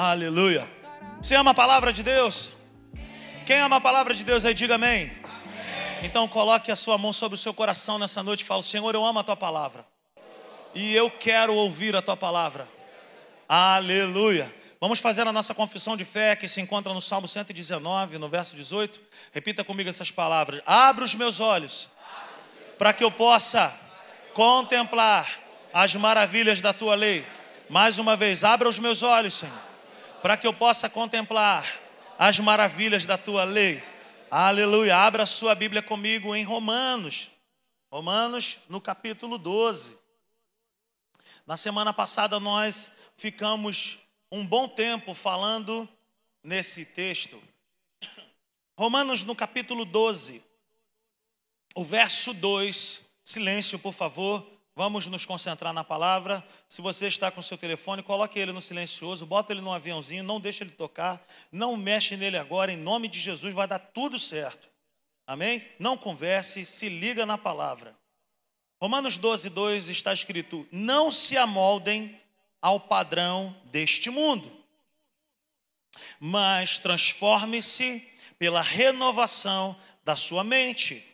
Aleluia. Você ama a palavra de Deus? Quem ama a palavra de Deus aí, diga amém. Então coloque a sua mão sobre o seu coração nessa noite e fale: Senhor, eu amo a tua palavra. E eu quero ouvir a tua palavra. Aleluia. Vamos fazer a nossa confissão de fé que se encontra no Salmo 119, no verso 18. Repita comigo essas palavras: Abra os meus olhos para que eu possa contemplar as maravilhas da tua lei. Mais uma vez, abra os meus olhos, Senhor, para que eu possa contemplar as maravilhas da tua lei. Aleluia. Abra sua Bíblia comigo em Romanos. Romanos, no capítulo 12. Na semana passada nós ficamos um bom tempo falando nesse texto. Romanos, no capítulo 12, o verso 2. Silêncio, por favor. Vamos nos concentrar na palavra. Se você está com seu telefone, coloque ele no silencioso, bota ele no aviãozinho, não deixe ele tocar, não mexe nele agora, em nome de Jesus, vai dar tudo certo. Amém? Não converse, se liga na palavra. Romanos 12, 2 está escrito: Não se amoldem ao padrão deste mundo, mas transforme-se pela renovação da sua mente,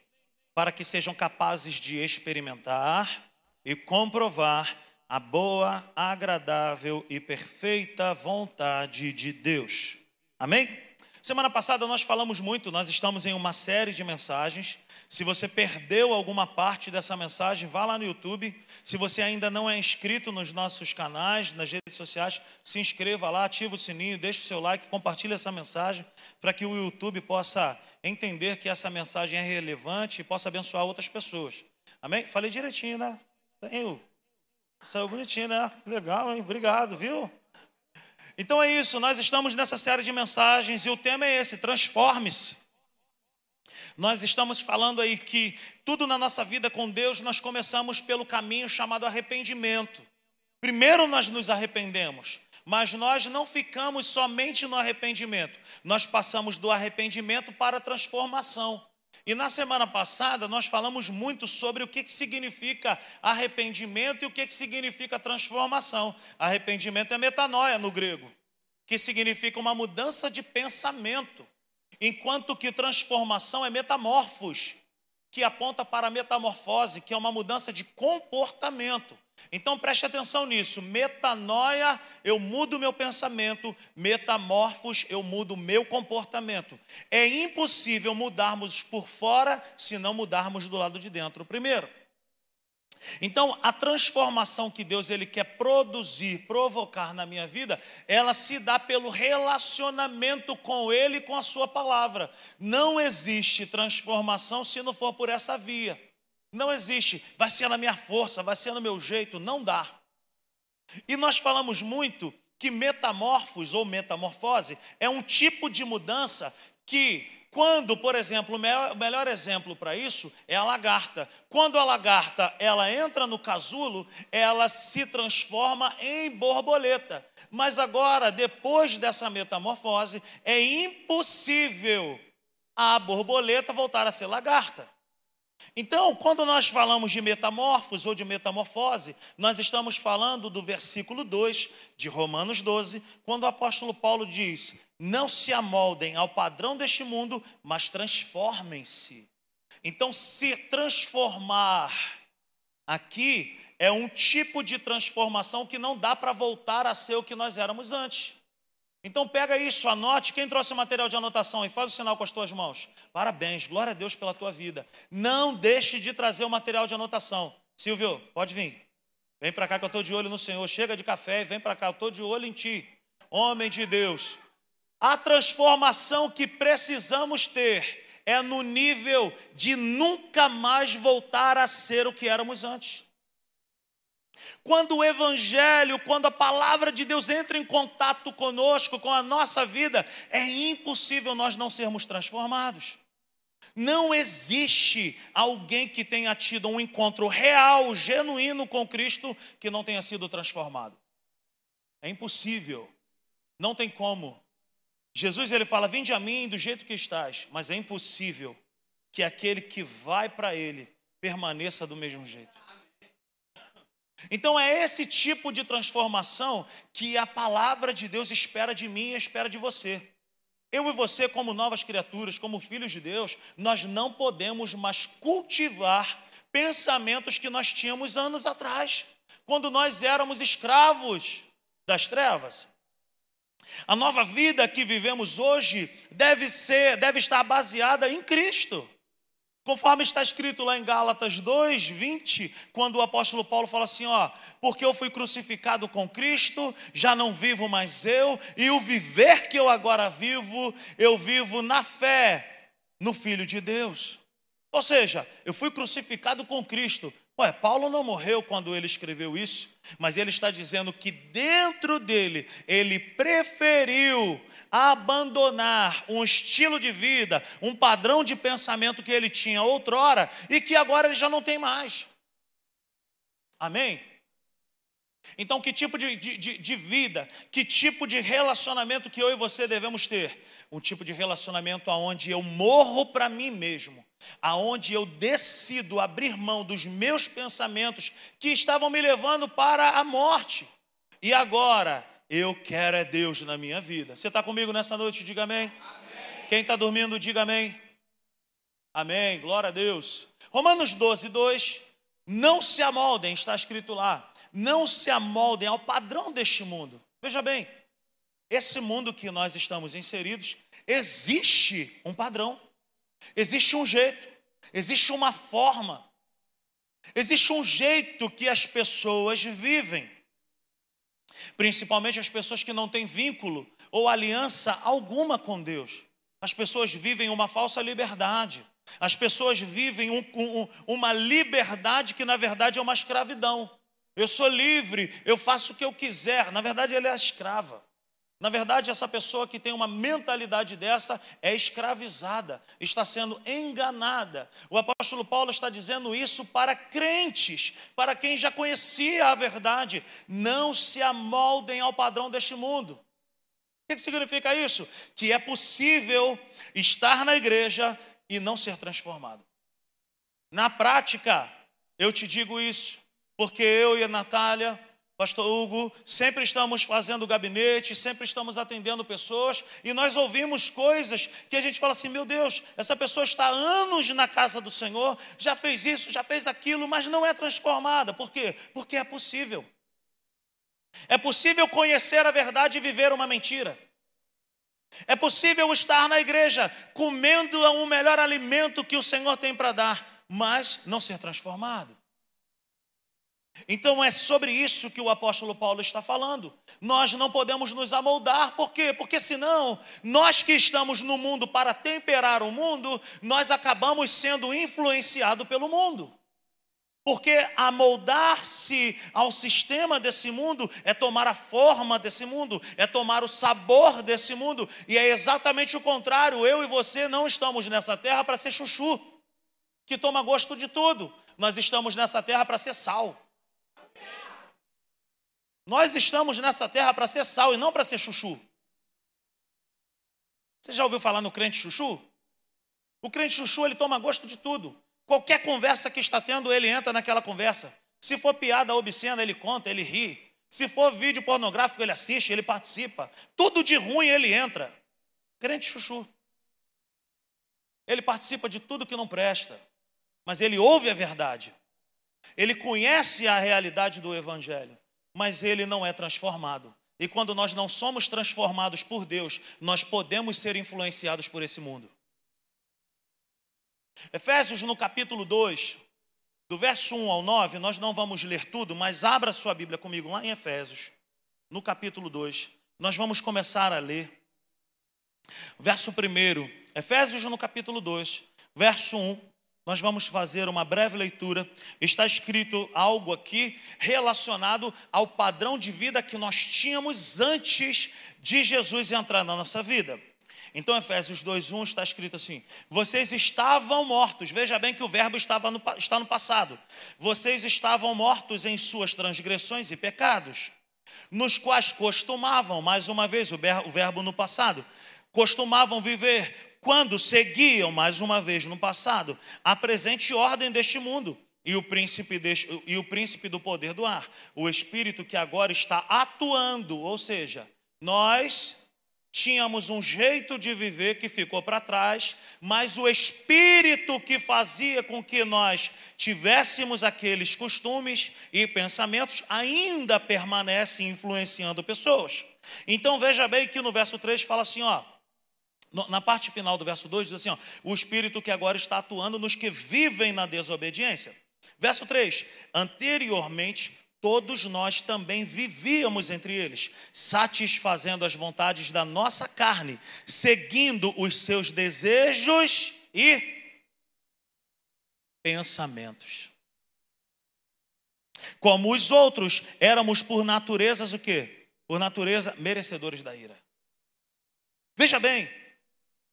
para que sejam capazes de experimentar e comprovar a boa, agradável e perfeita vontade de Deus. Amém? Semana passada nós falamos muito, nós estamos em uma série de mensagens. Se você perdeu alguma parte dessa mensagem, vá lá no YouTube. Se você ainda não é inscrito nos nossos canais, nas redes sociais, se inscreva lá, ativa o sininho, deixe o seu like, compartilhe essa mensagem para que o YouTube possa entender que essa mensagem é relevante e possa abençoar outras pessoas. Amém? Falei direitinho, né? Saiu. Saiu bonitinho, né? Legal, hein? Obrigado, viu? Então é isso, nós estamos nessa série de mensagens e o tema é esse: transforme-se. Nós estamos falando aí que tudo na nossa vida com Deus nós começamos pelo caminho chamado arrependimento. Primeiro nós nos arrependemos, mas nós não ficamos somente no arrependimento, nós passamos do arrependimento para a transformação. E na semana passada nós falamos muito sobre o que, que significa arrependimento e o que, que significa transformação. Arrependimento é metanoia no grego, que significa uma mudança de pensamento, enquanto que transformação é metamorfos, que aponta para a metamorfose, que é uma mudança de comportamento. Então preste atenção nisso. Metanoia, eu mudo meu pensamento. Metamorfos, eu mudo meu comportamento. É impossível mudarmos por fora se não mudarmos do lado de dentro primeiro. Então, a transformação que Deus ele quer produzir, provocar na minha vida, ela se dá pelo relacionamento com ele e com a sua palavra. Não existe transformação se não for por essa via. Não existe, vai ser na minha força, vai ser no meu jeito, não dá. E nós falamos muito que metamorfos ou metamorfose é um tipo de mudança que, quando, por exemplo, o melhor exemplo para isso é a lagarta. Quando a lagarta ela entra no casulo, ela se transforma em borboleta. Mas agora, depois dessa metamorfose, é impossível a borboleta voltar a ser lagarta. Então, quando nós falamos de metamorfos ou de metamorfose, nós estamos falando do versículo 2 de Romanos 12, quando o apóstolo Paulo diz: Não se amoldem ao padrão deste mundo, mas transformem-se. Então, se transformar aqui é um tipo de transformação que não dá para voltar a ser o que nós éramos antes. Então pega isso, anote. Quem trouxe o material de anotação e faz o sinal com as tuas mãos. Parabéns, glória a Deus pela tua vida. Não deixe de trazer o material de anotação. Silvio, pode vir. Vem para cá que eu estou de olho no Senhor. Chega de café e vem para cá, eu estou de olho em ti. Homem de Deus. A transformação que precisamos ter é no nível de nunca mais voltar a ser o que éramos antes. Quando o Evangelho, quando a palavra de Deus entra em contato conosco, com a nossa vida, é impossível nós não sermos transformados. Não existe alguém que tenha tido um encontro real, genuíno com Cristo, que não tenha sido transformado. É impossível. Não tem como. Jesus ele fala: "Vinde a mim do jeito que estás", mas é impossível que aquele que vai para ele permaneça do mesmo jeito. Então é esse tipo de transformação que a palavra de Deus espera de mim e espera de você. Eu e você, como novas criaturas, como filhos de Deus, nós não podemos mais cultivar pensamentos que nós tínhamos anos atrás, quando nós éramos escravos das trevas. A nova vida que vivemos hoje deve ser, deve estar baseada em Cristo. Conforme está escrito lá em Gálatas 2, 20, quando o apóstolo Paulo fala assim: ó, porque eu fui crucificado com Cristo, já não vivo mais eu, e o viver que eu agora vivo, eu vivo na fé no Filho de Deus. Ou seja, eu fui crucificado com Cristo. Ué, Paulo não morreu quando ele escreveu isso, mas ele está dizendo que dentro dele, ele preferiu abandonar um estilo de vida, um padrão de pensamento que ele tinha outrora e que agora ele já não tem mais. Amém? Então, que tipo de, de, de, vida, que tipo de relacionamento que eu e você devemos ter? Um tipo de relacionamento aonde eu morro para mim mesmo, aonde eu decido abrir mão dos meus pensamentos que estavam me levando para a morte. E agora eu quero é Deus na minha vida. Você está comigo nessa noite? Diga amém. amém. Quem está dormindo, diga amém. Amém. Glória a Deus. Romanos 12, 2. Não se amoldem, está escrito lá. Não se amoldem ao padrão deste mundo. Veja bem, esse mundo que nós estamos inseridos, existe um padrão, existe um jeito, existe uma forma, existe um jeito que as pessoas vivem principalmente as pessoas que não têm vínculo ou aliança alguma com Deus. As pessoas vivem uma falsa liberdade. As pessoas vivem um, um, uma liberdade que, na verdade, é uma escravidão. Eu sou livre, eu faço o que eu quiser. Na verdade, ele é escrava. Na verdade, essa pessoa que tem uma mentalidade dessa é escravizada, está sendo enganada. O apóstolo Paulo está dizendo isso para crentes, para quem já conhecia a verdade. Não se amoldem ao padrão deste mundo. O que significa isso? Que é possível estar na igreja e não ser transformado. Na prática, eu te digo isso, porque eu e a Natália Pastor Hugo, sempre estamos fazendo gabinete, sempre estamos atendendo pessoas e nós ouvimos coisas que a gente fala assim: meu Deus, essa pessoa está há anos na casa do Senhor, já fez isso, já fez aquilo, mas não é transformada. Por quê? Porque é possível. É possível conhecer a verdade e viver uma mentira. É possível estar na igreja comendo o melhor alimento que o Senhor tem para dar, mas não ser transformado. Então é sobre isso que o apóstolo Paulo está falando. Nós não podemos nos amoldar, por quê? Porque senão, nós que estamos no mundo para temperar o mundo, nós acabamos sendo influenciados pelo mundo. Porque amoldar-se ao sistema desse mundo é tomar a forma desse mundo, é tomar o sabor desse mundo, e é exatamente o contrário. Eu e você não estamos nessa terra para ser chuchu, que toma gosto de tudo. Nós estamos nessa terra para ser sal. Nós estamos nessa terra para ser sal e não para ser chuchu. Você já ouviu falar no crente chuchu? O crente chuchu, ele toma gosto de tudo. Qualquer conversa que está tendo, ele entra naquela conversa. Se for piada obscena, ele conta, ele ri. Se for vídeo pornográfico, ele assiste, ele participa. Tudo de ruim ele entra. Crente chuchu. Ele participa de tudo que não presta, mas ele ouve a verdade. Ele conhece a realidade do evangelho mas ele não é transformado. E quando nós não somos transformados por Deus, nós podemos ser influenciados por esse mundo. Efésios no capítulo 2, do verso 1 ao 9, nós não vamos ler tudo, mas abra sua Bíblia comigo lá em Efésios, no capítulo 2. Nós vamos começar a ler. Verso 1, Efésios no capítulo 2, verso 1 nós vamos fazer uma breve leitura. Está escrito algo aqui relacionado ao padrão de vida que nós tínhamos antes de Jesus entrar na nossa vida. Então, Efésios 2:1 está escrito assim: Vocês estavam mortos. Veja bem que o verbo estava no, está no passado. Vocês estavam mortos em suas transgressões e pecados, nos quais costumavam, mais uma vez, o verbo no passado, costumavam viver quando seguiam, mais uma vez no passado, a presente ordem deste mundo, e o príncipe deste, e o príncipe do poder do ar, o espírito que agora está atuando, ou seja, nós tínhamos um jeito de viver que ficou para trás, mas o espírito que fazia com que nós tivéssemos aqueles costumes e pensamentos ainda permanece influenciando pessoas. Então veja bem que no verso 3 fala assim, ó, na parte final do verso 2 diz assim, ó, o espírito que agora está atuando nos que vivem na desobediência. Verso 3: Anteriormente todos nós também vivíamos entre eles, satisfazendo as vontades da nossa carne, seguindo os seus desejos e pensamentos. Como os outros, éramos por naturezas o quê? Por natureza merecedores da ira. Veja bem,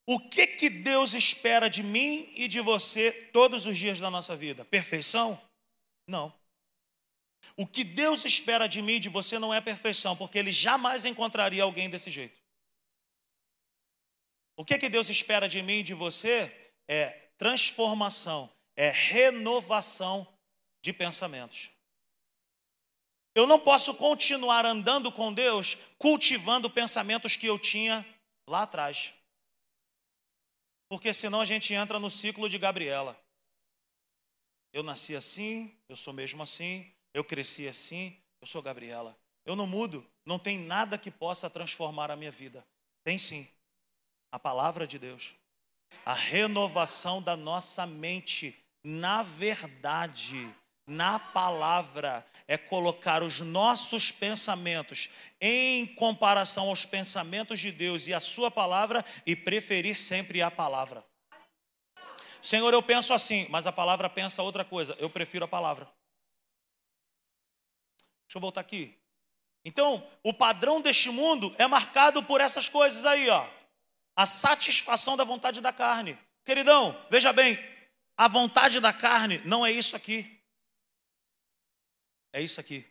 o que que Deus espera de mim e de você todos os dias da nossa vida? Perfeição? Não. O que Deus espera de mim e de você não é perfeição, porque Ele jamais encontraria alguém desse jeito. O que, que Deus espera de mim e de você é transformação, é renovação de pensamentos. Eu não posso continuar andando com Deus cultivando pensamentos que eu tinha lá atrás. Porque senão a gente entra no ciclo de Gabriela. Eu nasci assim, eu sou mesmo assim, eu cresci assim, eu sou Gabriela. Eu não mudo, não tem nada que possa transformar a minha vida. Tem sim, a palavra de Deus. A renovação da nossa mente, na verdade, na palavra, é colocar os nossos pensamentos em comparação aos pensamentos de Deus e a Sua palavra e preferir sempre a palavra. Senhor, eu penso assim, mas a palavra pensa outra coisa. Eu prefiro a palavra. Deixa eu voltar aqui. Então, o padrão deste mundo é marcado por essas coisas aí, ó. A satisfação da vontade da carne. Queridão, veja bem, a vontade da carne não é isso aqui. É isso aqui.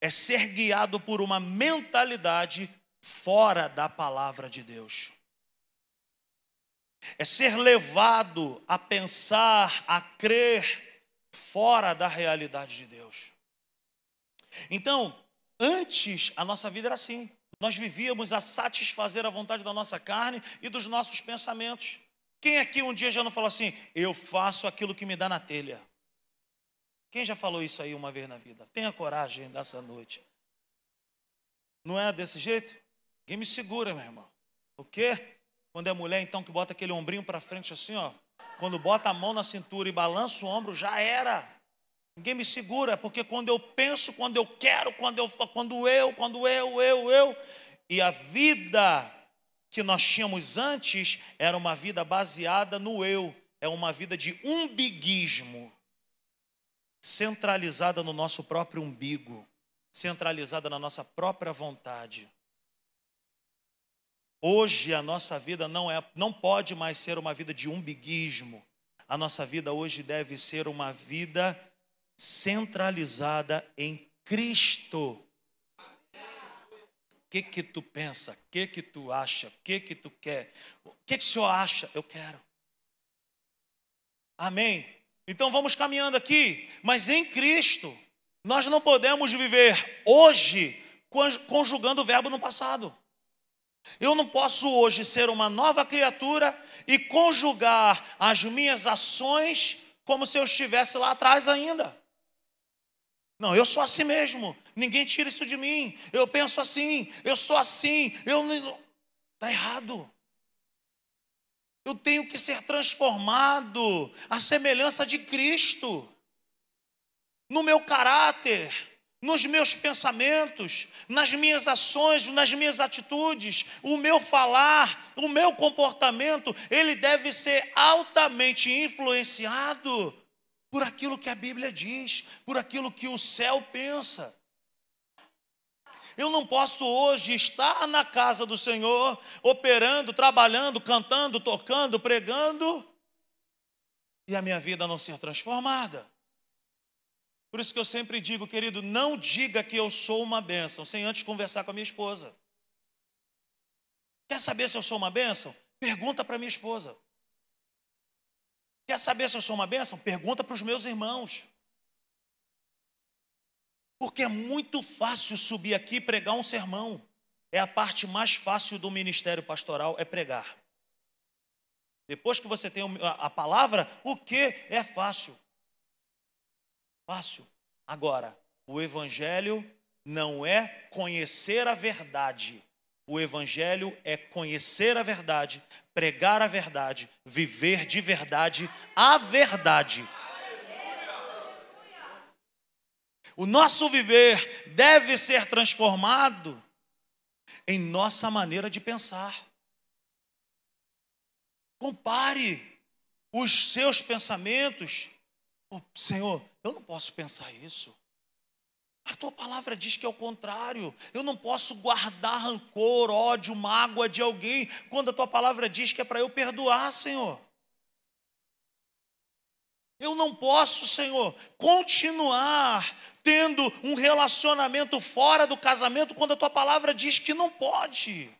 É ser guiado por uma mentalidade fora da palavra de Deus. É ser levado a pensar, a crer fora da realidade de Deus. Então, antes a nossa vida era assim. Nós vivíamos a satisfazer a vontade da nossa carne e dos nossos pensamentos. Quem aqui um dia já não falou assim, eu faço aquilo que me dá na telha? Quem já falou isso aí uma vez na vida? Tenha coragem nessa noite. Não é desse jeito? Quem me segura, meu irmão. O quê? Quando é mulher, então, que bota aquele ombrinho para frente assim, ó. Quando bota a mão na cintura e balança o ombro, já era. Ninguém me segura, porque quando eu penso, quando eu quero, quando eu, quando eu, quando eu, eu, eu, e a vida que nós tínhamos antes era uma vida baseada no eu, é uma vida de umbiguismo, centralizada no nosso próprio umbigo, centralizada na nossa própria vontade. Hoje a nossa vida não é, não pode mais ser uma vida de umbiguismo. A nossa vida hoje deve ser uma vida centralizada em Cristo. O que que tu pensa? O que que tu acha? O que que tu quer? O que que o senhor acha? Eu quero. Amém. Então vamos caminhando aqui, mas em Cristo nós não podemos viver hoje conjugando o verbo no passado. Eu não posso hoje ser uma nova criatura e conjugar as minhas ações como se eu estivesse lá atrás ainda. Não, eu sou assim mesmo. Ninguém tira isso de mim. Eu penso assim, eu sou assim. Eu não. Está errado. Eu tenho que ser transformado à semelhança de Cristo, no meu caráter, nos meus pensamentos, nas minhas ações, nas minhas atitudes, o meu falar, o meu comportamento, ele deve ser altamente influenciado por aquilo que a Bíblia diz, por aquilo que o céu pensa. Eu não posso hoje estar na casa do Senhor, operando, trabalhando, cantando, tocando, pregando, e a minha vida não ser transformada. Por isso que eu sempre digo, querido, não diga que eu sou uma bênção, sem antes conversar com a minha esposa. Quer saber se eu sou uma bênção? Pergunta para minha esposa. Quer saber se eu sou uma bênção? Pergunta para os meus irmãos. Porque é muito fácil subir aqui e pregar um sermão. É a parte mais fácil do ministério pastoral, é pregar. Depois que você tem a palavra, o que é fácil? Fácil. Agora, o evangelho não é conhecer a verdade. O evangelho é conhecer a verdade, pregar a verdade, viver de verdade a verdade. O nosso viver deve ser transformado em nossa maneira de pensar. Compare os seus pensamentos. Oh, Senhor, eu não posso pensar isso. A tua palavra diz que é o contrário. Eu não posso guardar rancor, ódio, mágoa de alguém, quando a tua palavra diz que é para eu perdoar, Senhor. Eu não posso, Senhor, continuar tendo um relacionamento fora do casamento quando a tua palavra diz que não pode.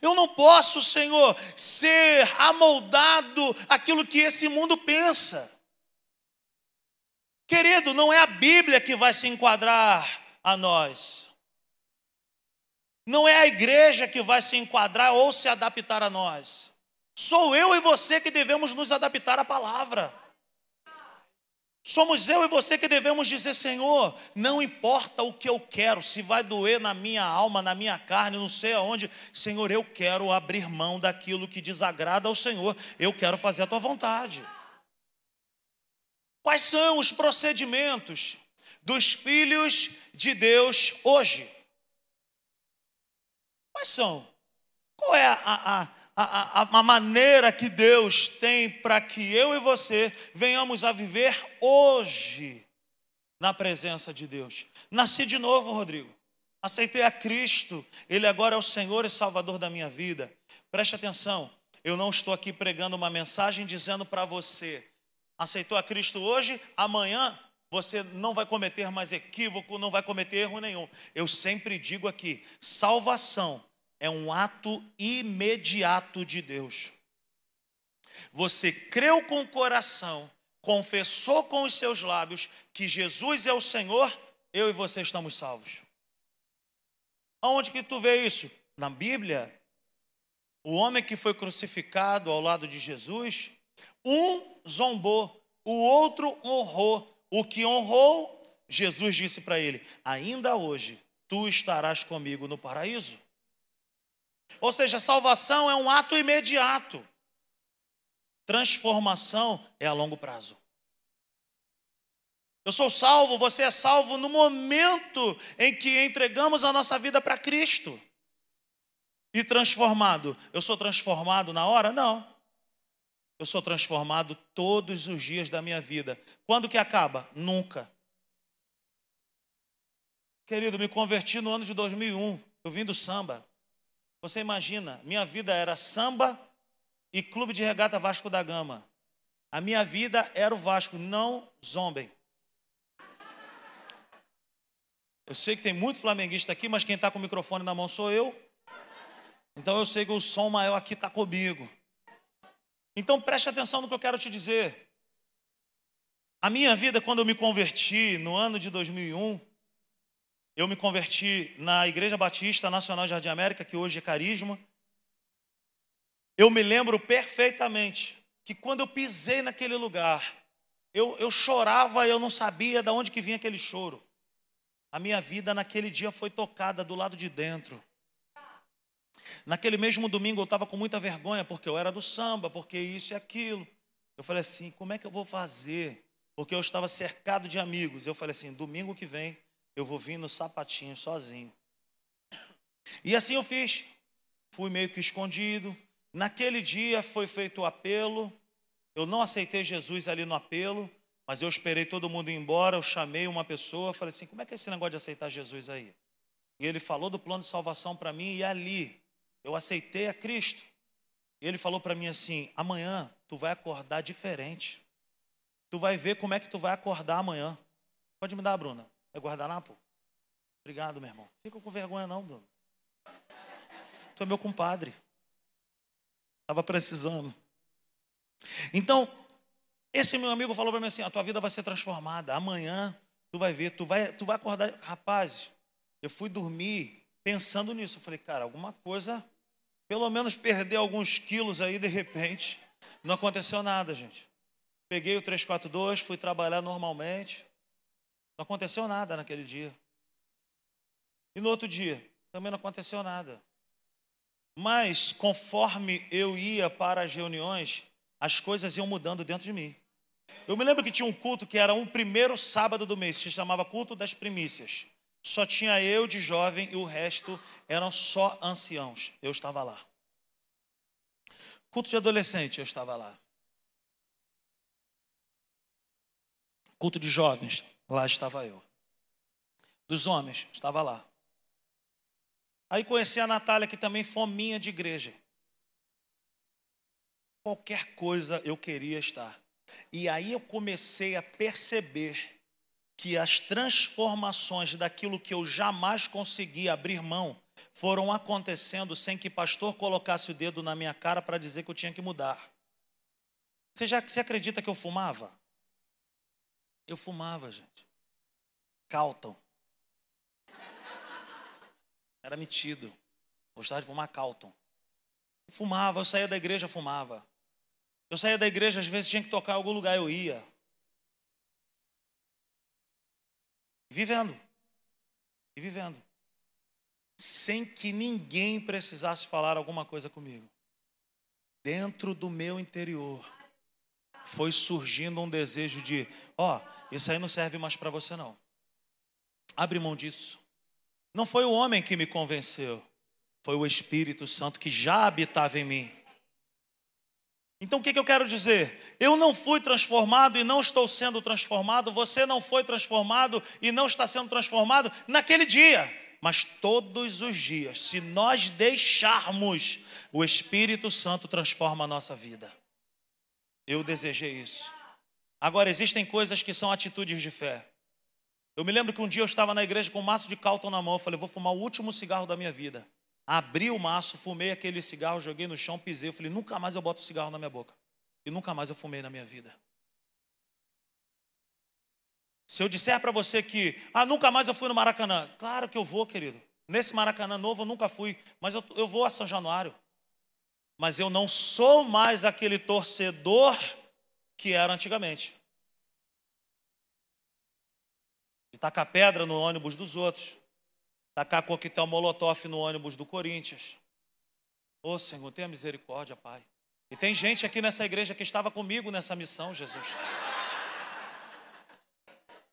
Eu não posso, Senhor, ser amoldado aquilo que esse mundo pensa. Querido, não é a Bíblia que vai se enquadrar a nós. Não é a igreja que vai se enquadrar ou se adaptar a nós. Sou eu e você que devemos nos adaptar à palavra. Somos eu e você que devemos dizer, Senhor, não importa o que eu quero, se vai doer na minha alma, na minha carne, não sei aonde, Senhor, eu quero abrir mão daquilo que desagrada ao Senhor, eu quero fazer a tua vontade. Quais são os procedimentos dos filhos de Deus hoje? Quais são? Qual é a, a, a, a, maneira que Deus tem para que eu e você venhamos a viver hoje na presença de Deus. Nasci de novo, Rodrigo. Aceitei a Cristo. Ele agora é o Senhor e Salvador da minha vida. Preste atenção. Eu não estou aqui pregando uma mensagem dizendo para você: aceitou a Cristo hoje, amanhã você não vai cometer mais equívoco, não vai cometer erro nenhum. Eu sempre digo aqui: salvação é um ato imediato de Deus. Você creu com o coração, confessou com os seus lábios que Jesus é o Senhor, eu e você estamos salvos. Aonde que tu vê isso? Na Bíblia, o homem que foi crucificado ao lado de Jesus, um zombou, o outro honrou. O que honrou, Jesus disse para ele: Ainda hoje tu estarás comigo no paraíso. Ou seja, salvação é um ato imediato. Transformação é a longo prazo. Eu sou salvo, você é salvo no momento em que entregamos a nossa vida para Cristo. E transformado, eu sou transformado na hora? Não. Eu sou transformado todos os dias da minha vida. Quando que acaba? Nunca. Querido, me converti no ano de 2001. Eu vim do samba. Você imagina, minha vida era samba e clube de regata Vasco da Gama. A minha vida era o Vasco, não zombem. Eu sei que tem muito flamenguista aqui, mas quem está com o microfone na mão sou eu. Então eu sei que o som maior aqui está comigo. Então preste atenção no que eu quero te dizer. A minha vida, quando eu me converti no ano de 2001, eu me converti na Igreja Batista Nacional Jardim América, que hoje é Carisma. Eu me lembro perfeitamente que quando eu pisei naquele lugar, eu, eu chorava e eu não sabia de onde que vinha aquele choro. A minha vida naquele dia foi tocada do lado de dentro. Naquele mesmo domingo eu estava com muita vergonha, porque eu era do samba, porque isso e aquilo. Eu falei assim: como é que eu vou fazer? Porque eu estava cercado de amigos. Eu falei assim: domingo que vem eu vou vir no sapatinho sozinho. E assim eu fiz. Fui meio que escondido. Naquele dia foi feito o apelo. Eu não aceitei Jesus ali no apelo, mas eu esperei todo mundo ir embora. Eu chamei uma pessoa, falei assim: como é que é esse negócio de aceitar Jesus aí? E ele falou do plano de salvação para mim, e ali eu aceitei a Cristo. E ele falou para mim assim: amanhã tu vai acordar diferente. Tu vai ver como é que tu vai acordar amanhã. Pode me dar, Bruna. É guardanapo? Obrigado, meu irmão. Fica com vergonha não, Bruno. Tu é meu compadre. Estava precisando. Então, esse meu amigo falou para mim assim: a tua vida vai ser transformada. Amanhã tu vai ver, tu vai, tu vai acordar. Rapaz, eu fui dormir pensando nisso. Eu falei, cara, alguma coisa, pelo menos perder alguns quilos aí de repente. Não aconteceu nada, gente. Peguei o 342, fui trabalhar normalmente. Não aconteceu nada naquele dia. E no outro dia, também não aconteceu nada. Mas, conforme eu ia para as reuniões, as coisas iam mudando dentro de mim. Eu me lembro que tinha um culto que era um primeiro sábado do mês, se chamava Culto das Primícias. Só tinha eu de jovem e o resto eram só anciãos. Eu estava lá. Culto de adolescente, eu estava lá. Culto de jovens, lá estava eu. Dos homens, estava lá. Aí conheci a Natália, que também fominha de igreja. Qualquer coisa eu queria estar. E aí eu comecei a perceber que as transformações daquilo que eu jamais consegui abrir mão foram acontecendo sem que pastor colocasse o dedo na minha cara para dizer que eu tinha que mudar. Você já você acredita que eu fumava? Eu fumava, gente. Calton. Era metido. Gostava de fumar Calton. Eu fumava, eu saía da igreja, fumava. Eu saía da igreja, às vezes tinha que tocar em algum lugar, eu ia. Vivendo. E vivendo. Sem que ninguém precisasse falar alguma coisa comigo. Dentro do meu interior foi surgindo um desejo de, ó, oh, isso aí não serve mais para você não. Abre mão disso. Não foi o homem que me convenceu, foi o Espírito Santo que já habitava em mim. Então o que, que eu quero dizer? Eu não fui transformado e não estou sendo transformado, você não foi transformado e não está sendo transformado naquele dia, mas todos os dias, se nós deixarmos, o Espírito Santo transforma a nossa vida. Eu desejei isso. Agora, existem coisas que são atitudes de fé. Eu me lembro que um dia eu estava na igreja com um maço de Calton na mão, eu falei, vou fumar o último cigarro da minha vida. Abri o maço, fumei aquele cigarro, joguei no chão, pisei. Eu falei, nunca mais eu boto cigarro na minha boca. E nunca mais eu fumei na minha vida. Se eu disser para você que, ah, nunca mais eu fui no Maracanã. Claro que eu vou, querido. Nesse Maracanã novo eu nunca fui, mas eu, eu vou a São Januário. Mas eu não sou mais aquele torcedor que era antigamente. De tacar pedra no ônibus dos outros tacar coquetel molotov no ônibus do Corinthians. Ô oh, Senhor, tenha misericórdia, Pai. E tem gente aqui nessa igreja que estava comigo nessa missão, Jesus.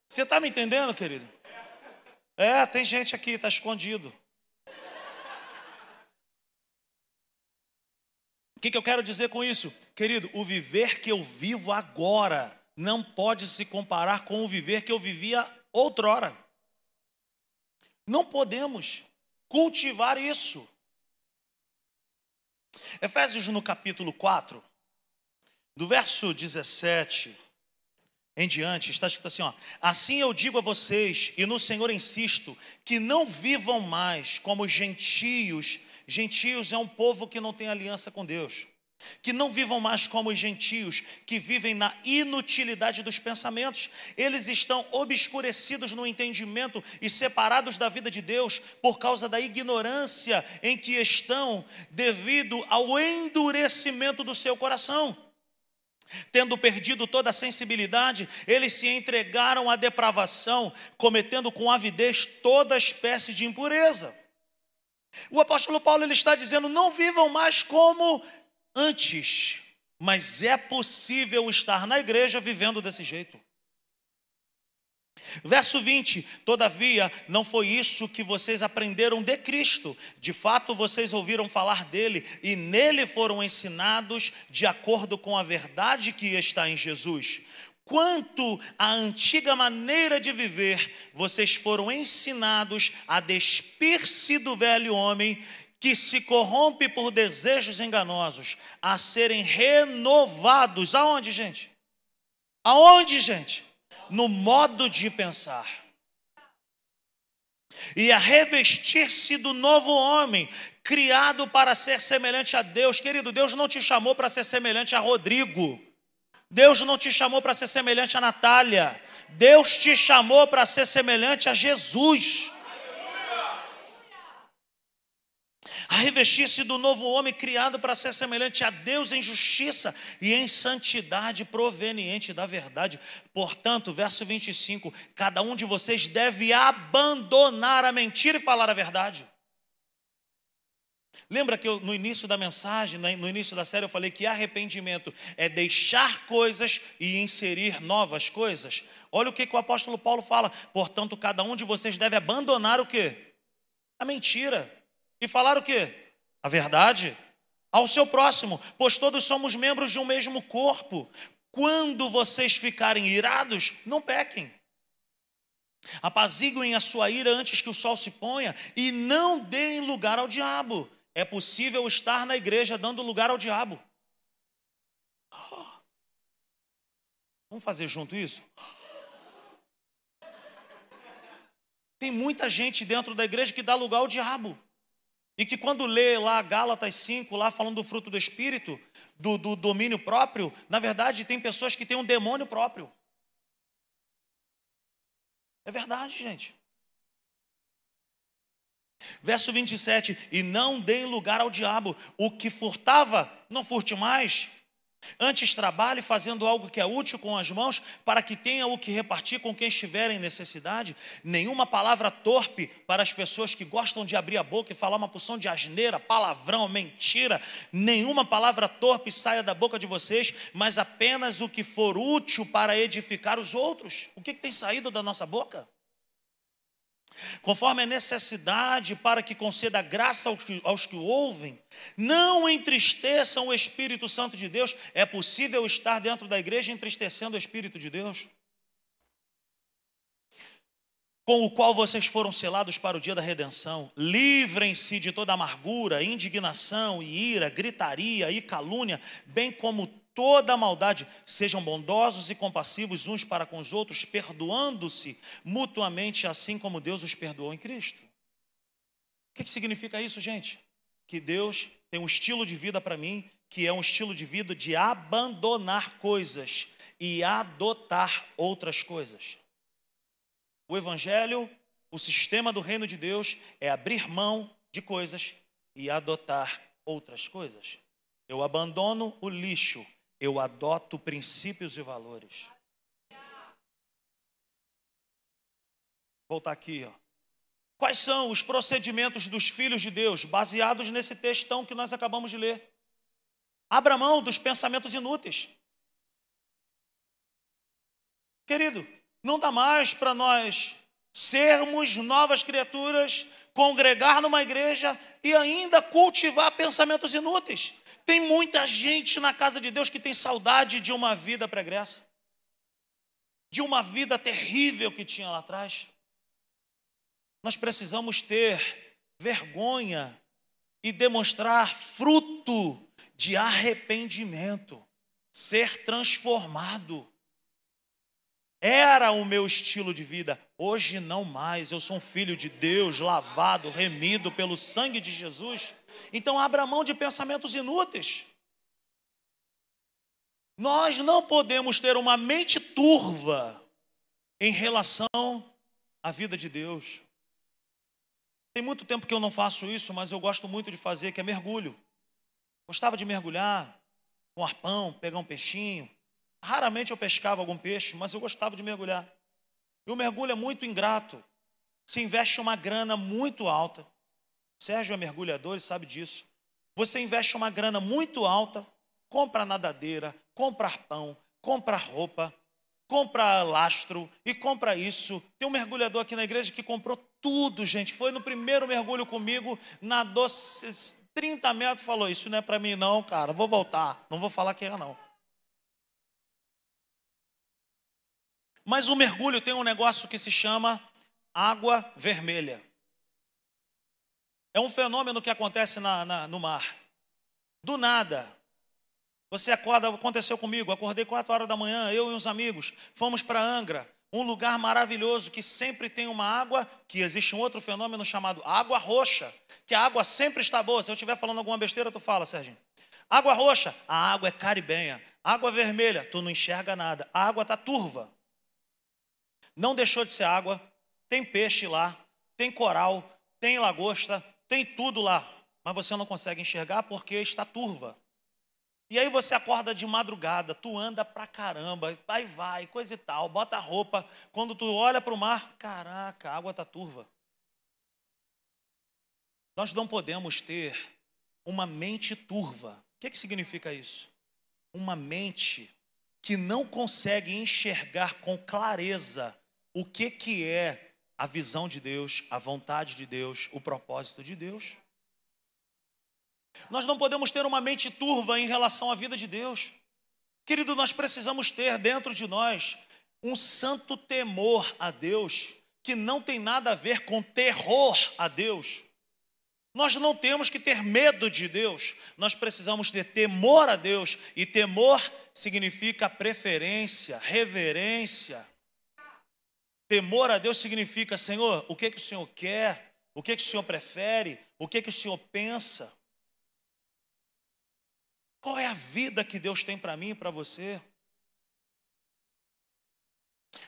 Você está me entendendo, querido? É, tem gente aqui, está escondido. Que, que eu quero dizer com isso? Querido, o viver que eu vivo agora não pode se comparar com o viver que eu vivia outrora. Não podemos cultivar isso. Efésios no capítulo 4, do verso 17 em diante, está escrito assim: ó, assim eu digo a vocês, e no Senhor insisto, que não vivam mais como gentios. Gentios é um povo que não tem aliança com Deus que não vivam mais como os gentios, que vivem na inutilidade dos pensamentos. Eles estão obscurecidos no entendimento e separados da vida de Deus por causa da ignorância em que estão, devido ao endurecimento do seu coração. Tendo perdido toda a sensibilidade, eles se entregaram à depravação, cometendo com avidez toda espécie de impureza. O apóstolo Paulo ele está dizendo: não vivam mais como antes, mas é possível estar na igreja vivendo desse jeito. Verso 20: Todavia, não foi isso que vocês aprenderam de Cristo, de fato vocês ouviram falar dele e nele foram ensinados de acordo com a verdade que está em Jesus. Quanto à antiga maneira de viver, vocês foram ensinados a despir-se do velho homem que se corrompe por desejos enganosos, a serem renovados. Aonde, gente? Aonde, gente? No modo de pensar. e a revestir-se do novo homem, criado para ser semelhante a Deus. Querido, Deus não te chamou para ser semelhante a Rodrigo. Deus não te chamou para ser semelhante a Natália. Deus te chamou para ser semelhante a Jesus. a revestir-se do novo homem criado para ser semelhante a Deus em justiça e em santidade proveniente da verdade. Portanto, verso 25: cada um de vocês deve abandonar a mentira e falar a verdade. Lembra que eu, no início da mensagem, no início da série, eu falei que arrependimento é deixar coisas e inserir novas coisas? Olha o que, que o apóstolo Paulo fala. Portanto, cada um de vocês deve abandonar o que? A mentira e falar o quê? A verdade ao seu próximo, pois todos somos membros de um mesmo corpo. Quando vocês ficarem irados, não pequem. Apaziguem a sua ira antes que o sol se ponha e não deem lugar ao diabo. É possível estar na igreja dando lugar ao diabo. Vamos fazer junto isso? Tem muita gente dentro da igreja que dá lugar ao diabo. E que quando lê lá Gálatas 5, lá falando do fruto do Espírito, do, do domínio próprio, na verdade tem pessoas que têm um demônio próprio. É verdade, gente. Verso 27, e não deem lugar ao diabo, o que furtava, não furte mais, Antes trabalhe fazendo algo que é útil com as mãos, para que tenha o que repartir com quem estiver em necessidade. Nenhuma palavra torpe para as pessoas que gostam de abrir a boca e falar uma porção de asneira, palavrão, mentira. Nenhuma palavra torpe saia da boca de vocês, mas apenas o que for útil para edificar os outros. O que, que tem saído da nossa boca? Conforme a necessidade para que conceda graça aos que, aos que ouvem, não entristeçam o Espírito Santo de Deus. É possível estar dentro da igreja entristecendo o Espírito de Deus? Com o qual vocês foram selados para o dia da redenção. Livrem-se de toda amargura, indignação e ira, gritaria e calúnia, bem como toda maldade, sejam bondosos e compassivos uns para com os outros, perdoando-se mutuamente, assim como Deus os perdoou em Cristo. O que, que significa isso, gente? Que Deus tem um estilo de vida para mim, que é um estilo de vida de abandonar coisas e adotar outras coisas. O Evangelho, o sistema do reino de Deus, é abrir mão de coisas e adotar outras coisas. Eu abandono o lixo eu adoto princípios e valores. Voltar aqui, ó. Quais são os procedimentos dos filhos de Deus, baseados nesse textão que nós acabamos de ler? Abra mão dos pensamentos inúteis. Querido, não dá mais para nós sermos novas criaturas, congregar numa igreja e ainda cultivar pensamentos inúteis. Tem muita gente na casa de Deus que tem saudade de uma vida pregressa, de uma vida terrível que tinha lá atrás. Nós precisamos ter vergonha e demonstrar fruto de arrependimento, ser transformado. Era o meu estilo de vida, hoje não mais. Eu sou um filho de Deus, lavado, remido pelo sangue de Jesus. Então abra mão de pensamentos inúteis. Nós não podemos ter uma mente turva em relação à vida de Deus. Tem muito tempo que eu não faço isso, mas eu gosto muito de fazer, que é mergulho. Gostava de mergulhar com arpão, pegar um peixinho. Raramente eu pescava algum peixe, mas eu gostava de mergulhar. E o mergulho é muito ingrato. Se investe uma grana muito alta. Sérgio é mergulhador e sabe disso. Você investe uma grana muito alta, compra nadadeira, compra pão, compra roupa, compra lastro e compra isso. Tem um mergulhador aqui na igreja que comprou tudo, gente. Foi no primeiro mergulho comigo, nadou 30 metros, falou: Isso não é para mim, não, cara. Vou voltar. Não vou falar que é, não. Mas o mergulho tem um negócio que se chama água vermelha. É um fenômeno que acontece na, na, no mar. Do nada, você acorda, aconteceu comigo, acordei 4 horas da manhã, eu e uns amigos, fomos para Angra. um lugar maravilhoso que sempre tem uma água, que existe um outro fenômeno chamado água roxa, que a água sempre está boa. Se eu estiver falando alguma besteira, tu fala, Sérgio. Água roxa, a água é caribenha. Água vermelha, tu não enxerga nada. A água está turva. Não deixou de ser água. Tem peixe lá, tem coral, tem lagosta, tem tudo lá. Mas você não consegue enxergar porque está turva. E aí você acorda de madrugada, tu anda pra caramba, vai, vai, coisa e tal, bota a roupa. Quando tu olha para o mar, caraca, a água está turva. Nós não podemos ter uma mente turva. O que, que significa isso? Uma mente que não consegue enxergar com clareza o que, que é a visão de Deus, a vontade de Deus, o propósito de Deus. Nós não podemos ter uma mente turva em relação à vida de Deus. Querido, nós precisamos ter dentro de nós um santo temor a Deus, que não tem nada a ver com terror a Deus. Nós não temos que ter medo de Deus, nós precisamos ter temor a Deus, e temor significa preferência, reverência. Temor a Deus significa, Senhor, o que, que o Senhor quer, o que, que o Senhor prefere, o que, que o Senhor pensa. Qual é a vida que Deus tem para mim e para você?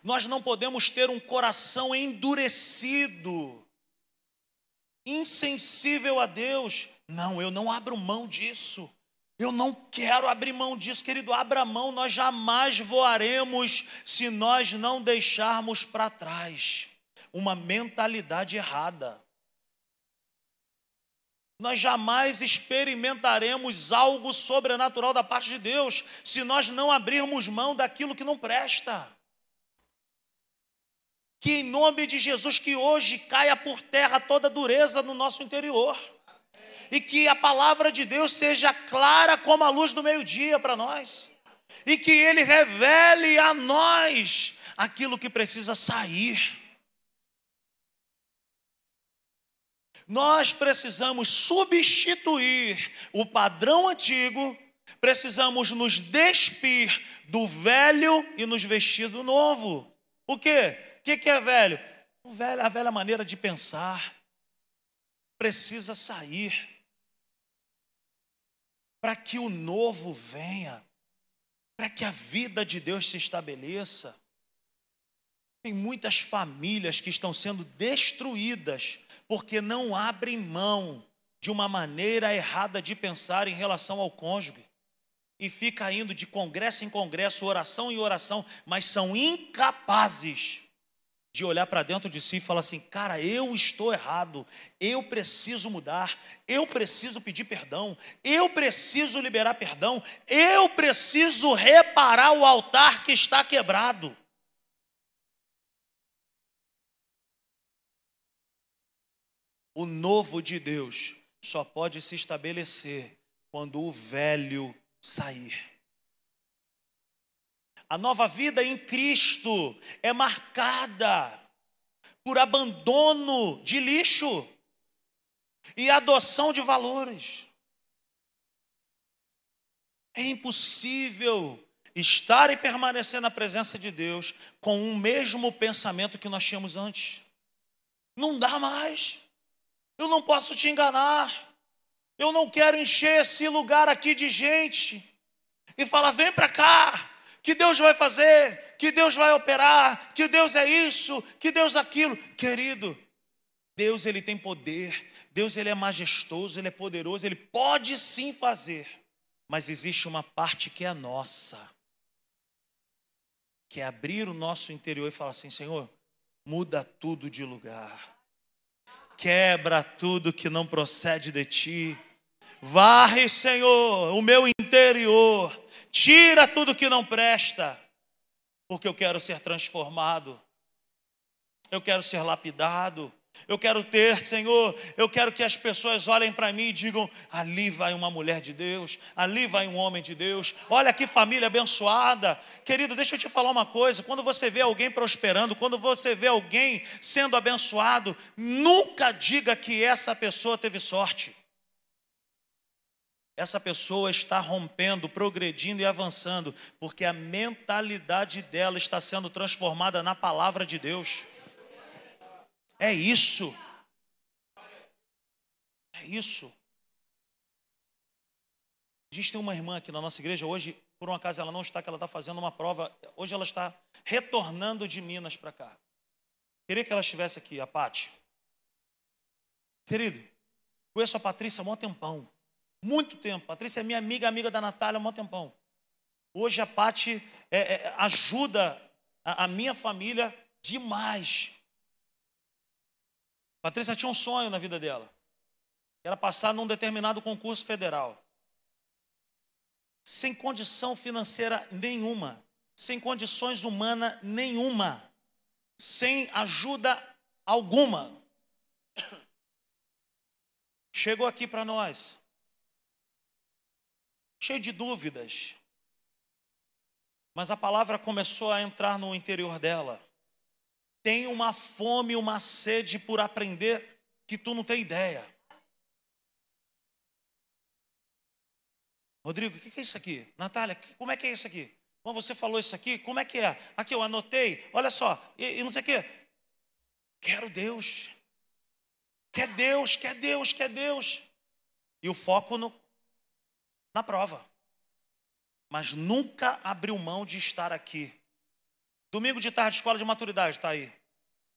Nós não podemos ter um coração endurecido, insensível a Deus. Não, eu não abro mão disso. Eu não quero abrir mão disso, querido. Abra mão, nós jamais voaremos se nós não deixarmos para trás uma mentalidade errada nós jamais experimentaremos algo sobrenatural da parte de Deus se nós não abrirmos mão daquilo que não presta. Que em nome de Jesus, que hoje caia por terra toda dureza no nosso interior. E que a palavra de Deus seja clara como a luz do meio-dia para nós. E que Ele revele a nós aquilo que precisa sair Nós precisamos substituir o padrão antigo, precisamos nos despir do velho e nos vestir do novo. O quê? O que é velho? A velha maneira de pensar precisa sair para que o novo venha, para que a vida de Deus se estabeleça. Tem muitas famílias que estão sendo destruídas porque não abrem mão de uma maneira errada de pensar em relação ao cônjuge. E fica indo de congresso em congresso, oração em oração, mas são incapazes de olhar para dentro de si e falar assim: cara, eu estou errado, eu preciso mudar, eu preciso pedir perdão, eu preciso liberar perdão, eu preciso reparar o altar que está quebrado. O novo de Deus só pode se estabelecer quando o velho sair. A nova vida em Cristo é marcada por abandono de lixo e adoção de valores. É impossível estar e permanecer na presença de Deus com o mesmo pensamento que nós tínhamos antes. Não dá mais. Eu não posso te enganar. Eu não quero encher esse lugar aqui de gente e falar: vem para cá, que Deus vai fazer, que Deus vai operar, que Deus é isso, que Deus é aquilo. Querido, Deus ele tem poder, Deus ele é majestoso, ele é poderoso, ele pode sim fazer, mas existe uma parte que é nossa, que é abrir o nosso interior e falar assim: Senhor, muda tudo de lugar quebra tudo que não procede de ti. Varre, Senhor, o meu interior, tira tudo que não presta, porque eu quero ser transformado, eu quero ser lapidado, eu quero ter, Senhor, eu quero que as pessoas olhem para mim e digam: ali vai uma mulher de Deus, ali vai um homem de Deus, olha que família abençoada. Querido, deixa eu te falar uma coisa: quando você vê alguém prosperando, quando você vê alguém sendo abençoado, nunca diga que essa pessoa teve sorte. Essa pessoa está rompendo, progredindo e avançando, porque a mentalidade dela está sendo transformada na palavra de Deus. É isso. É isso. A gente tem uma irmã aqui na nossa igreja hoje, por um acaso ela não está, que ela está fazendo uma prova. Hoje ela está retornando de Minas para cá. Queria que ela estivesse aqui, a Pati. Querido, conheço a Patrícia há um tempão. Muito tempo. Patrícia é minha amiga, amiga da Natália há um tempão. Hoje a Pati é, é, ajuda a, a minha família demais. Patrícia tinha um sonho na vida dela. Era passar num determinado concurso federal. Sem condição financeira nenhuma, sem condições humanas nenhuma, sem ajuda alguma. Chegou aqui para nós, cheio de dúvidas, mas a palavra começou a entrar no interior dela. Tem uma fome, uma sede por aprender que tu não tem ideia. Rodrigo, o que é isso aqui? Natália, como é que é isso aqui? Bom, você falou isso aqui, como é que é? Aqui eu anotei, olha só, e, e não sei o quê. Quero Deus. Quer Deus, quer Deus, quer Deus. E o foco no, na prova. Mas nunca abriu mão de estar aqui. Domingo de tarde, escola de maturidade, está aí.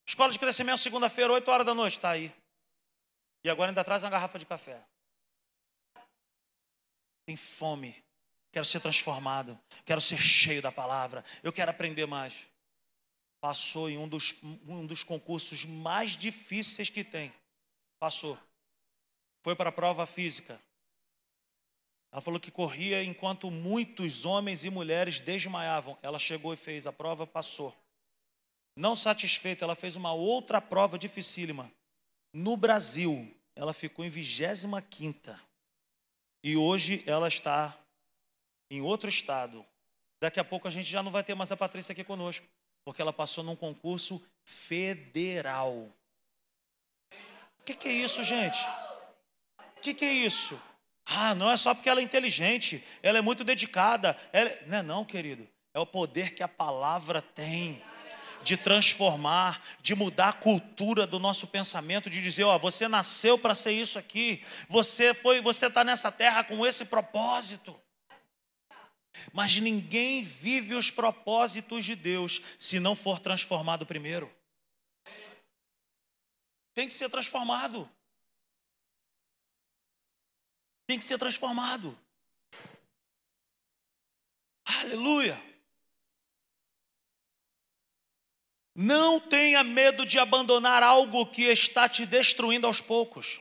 Escola de crescimento, segunda-feira, 8 horas da noite, está aí. E agora ainda traz uma garrafa de café tem fome, quero ser transformado, quero ser cheio da palavra, eu quero aprender mais. Passou em um dos, um dos concursos mais difíceis que tem. Passou. Foi para a prova física. Ela falou que corria enquanto muitos homens e mulheres desmaiavam. Ela chegou e fez a prova, passou. Não satisfeita, ela fez uma outra prova dificílima. No Brasil, ela ficou em 25 quinta. E hoje ela está em outro estado. Daqui a pouco a gente já não vai ter mais a Patrícia aqui conosco, porque ela passou num concurso federal. O que, que, é isso, gente? O que, que, é isso? Ah, não é só porque ela é inteligente, ela é muito dedicada. Ela... Não é não, querido. É o poder que a palavra tem de transformar, de mudar a cultura do nosso pensamento, de dizer, ó, você nasceu para ser isso aqui, você foi, você está nessa terra com esse propósito. Mas ninguém vive os propósitos de Deus se não for transformado primeiro. Tem que ser transformado. Tem que ser transformado. Aleluia. Não tenha medo de abandonar algo que está te destruindo aos poucos.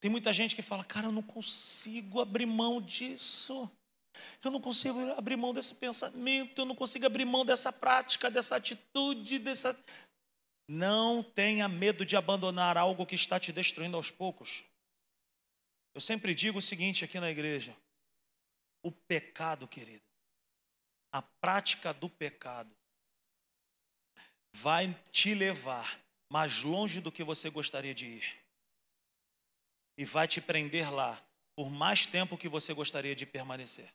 Tem muita gente que fala, cara, eu não consigo abrir mão disso. Eu não consigo abrir mão desse pensamento, eu não consigo abrir mão dessa prática, dessa atitude, dessa. Não tenha medo de abandonar algo que está te destruindo aos poucos. Eu sempre digo o seguinte aqui na igreja: o pecado, querido, a prática do pecado vai te levar mais longe do que você gostaria de ir. E vai te prender lá por mais tempo que você gostaria de permanecer.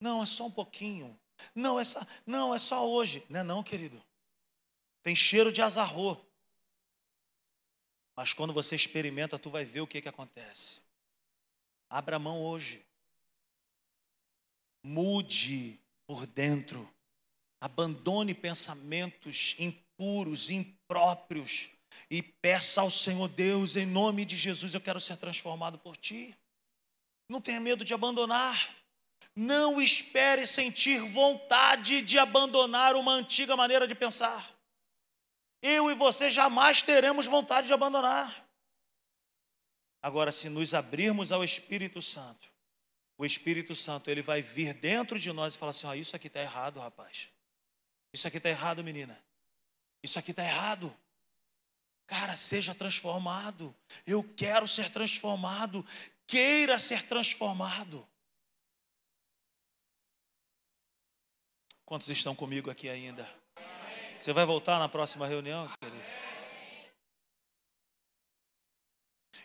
Não, é só um pouquinho. Não, é só, não, é só hoje. Não é não, querido. Tem cheiro de azarro. Mas quando você experimenta, tu vai ver o que, que acontece. Abra a mão hoje. Mude por dentro. Abandone pensamentos impuros, impróprios e peça ao Senhor Deus, em nome de Jesus, eu quero ser transformado por ti. Não tenha medo de abandonar. Não espere sentir vontade de abandonar uma antiga maneira de pensar. Eu e você jamais teremos vontade de abandonar. Agora, se nos abrirmos ao Espírito Santo, o Espírito Santo ele vai vir dentro de nós e falar assim: ah, isso aqui está errado, rapaz. Isso aqui está errado, menina. Isso aqui está errado. Cara, seja transformado. Eu quero ser transformado. Queira ser transformado. Quantos estão comigo aqui ainda? Você vai voltar na próxima reunião, querido?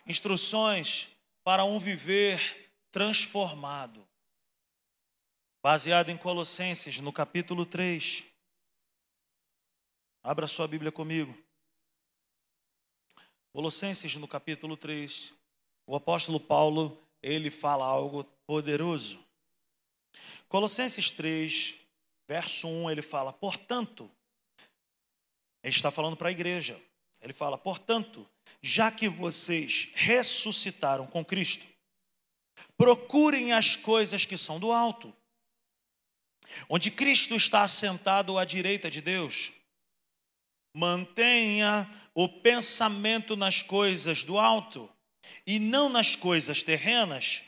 Instruções para um viver transformado. Baseado em Colossenses, no capítulo 3. Abra sua Bíblia comigo. Colossenses, no capítulo 3. O apóstolo Paulo, ele fala algo poderoso. Colossenses 3, verso 1, ele fala: Portanto, ele está falando para a igreja. Ele fala: Portanto, já que vocês ressuscitaram com Cristo, procurem as coisas que são do alto, onde Cristo está assentado à direita de Deus. Mantenha o pensamento nas coisas do alto e não nas coisas terrenas,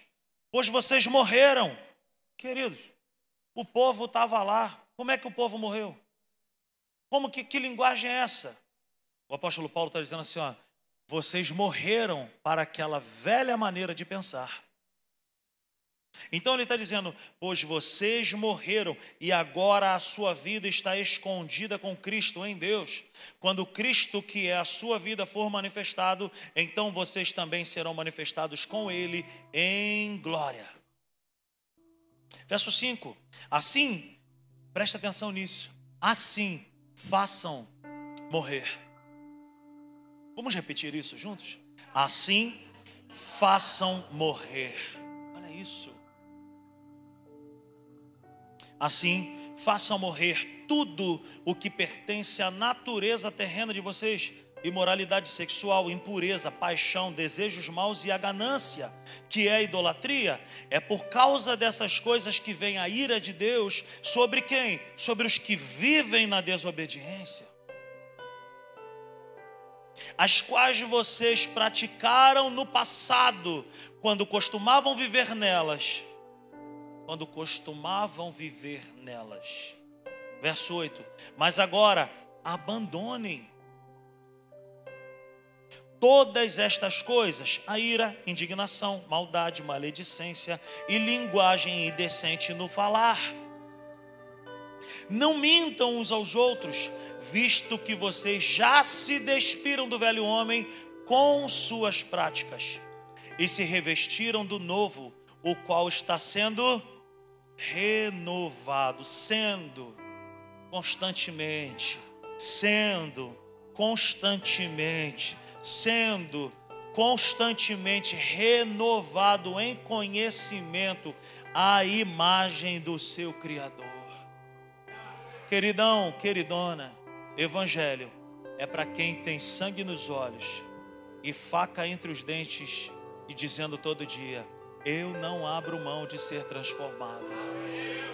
pois vocês morreram. Queridos, o povo estava lá. Como é que o povo morreu? Como que, que linguagem é essa? O apóstolo Paulo está dizendo assim: ó, vocês morreram para aquela velha maneira de pensar. Então ele está dizendo: pois vocês morreram e agora a sua vida está escondida com Cristo em Deus. Quando Cristo, que é a sua vida, for manifestado, então vocês também serão manifestados com Ele em glória. Verso 5: Assim, presta atenção nisso, assim façam morrer. Vamos repetir isso juntos? Assim façam morrer. Olha isso. Assim, façam morrer tudo o que pertence à natureza terrena de vocês: imoralidade sexual, impureza, paixão, desejos maus e a ganância, que é a idolatria. É por causa dessas coisas que vem a ira de Deus sobre quem? Sobre os que vivem na desobediência. As quais vocês praticaram no passado, quando costumavam viver nelas quando costumavam viver nelas. Verso 8: Mas agora abandonem todas estas coisas: a ira, indignação, maldade, maledicência e linguagem indecente no falar. Não mintam uns aos outros, visto que vocês já se despiram do velho homem com suas práticas e se revestiram do novo, o qual está sendo renovado, sendo constantemente, sendo constantemente, sendo constantemente renovado em conhecimento à imagem do seu Criador. Queridão, queridona, Evangelho é para quem tem sangue nos olhos e faca entre os dentes e dizendo todo dia: Eu não abro mão de ser transformado.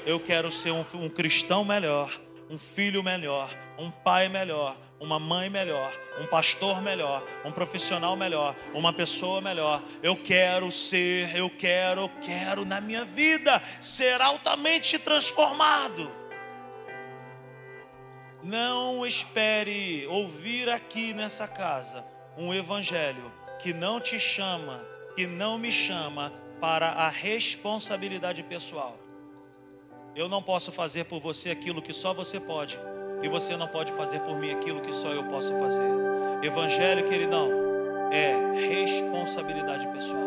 Eu quero ser um, um cristão melhor, um filho melhor, um pai melhor, uma mãe melhor, um pastor melhor, um profissional melhor, uma pessoa melhor. Eu quero ser, eu quero, eu quero na minha vida ser altamente transformado. Não espere ouvir aqui nessa casa um evangelho que não te chama, que não me chama para a responsabilidade pessoal. Eu não posso fazer por você aquilo que só você pode, e você não pode fazer por mim aquilo que só eu posso fazer. Evangelho, queridão, é responsabilidade pessoal.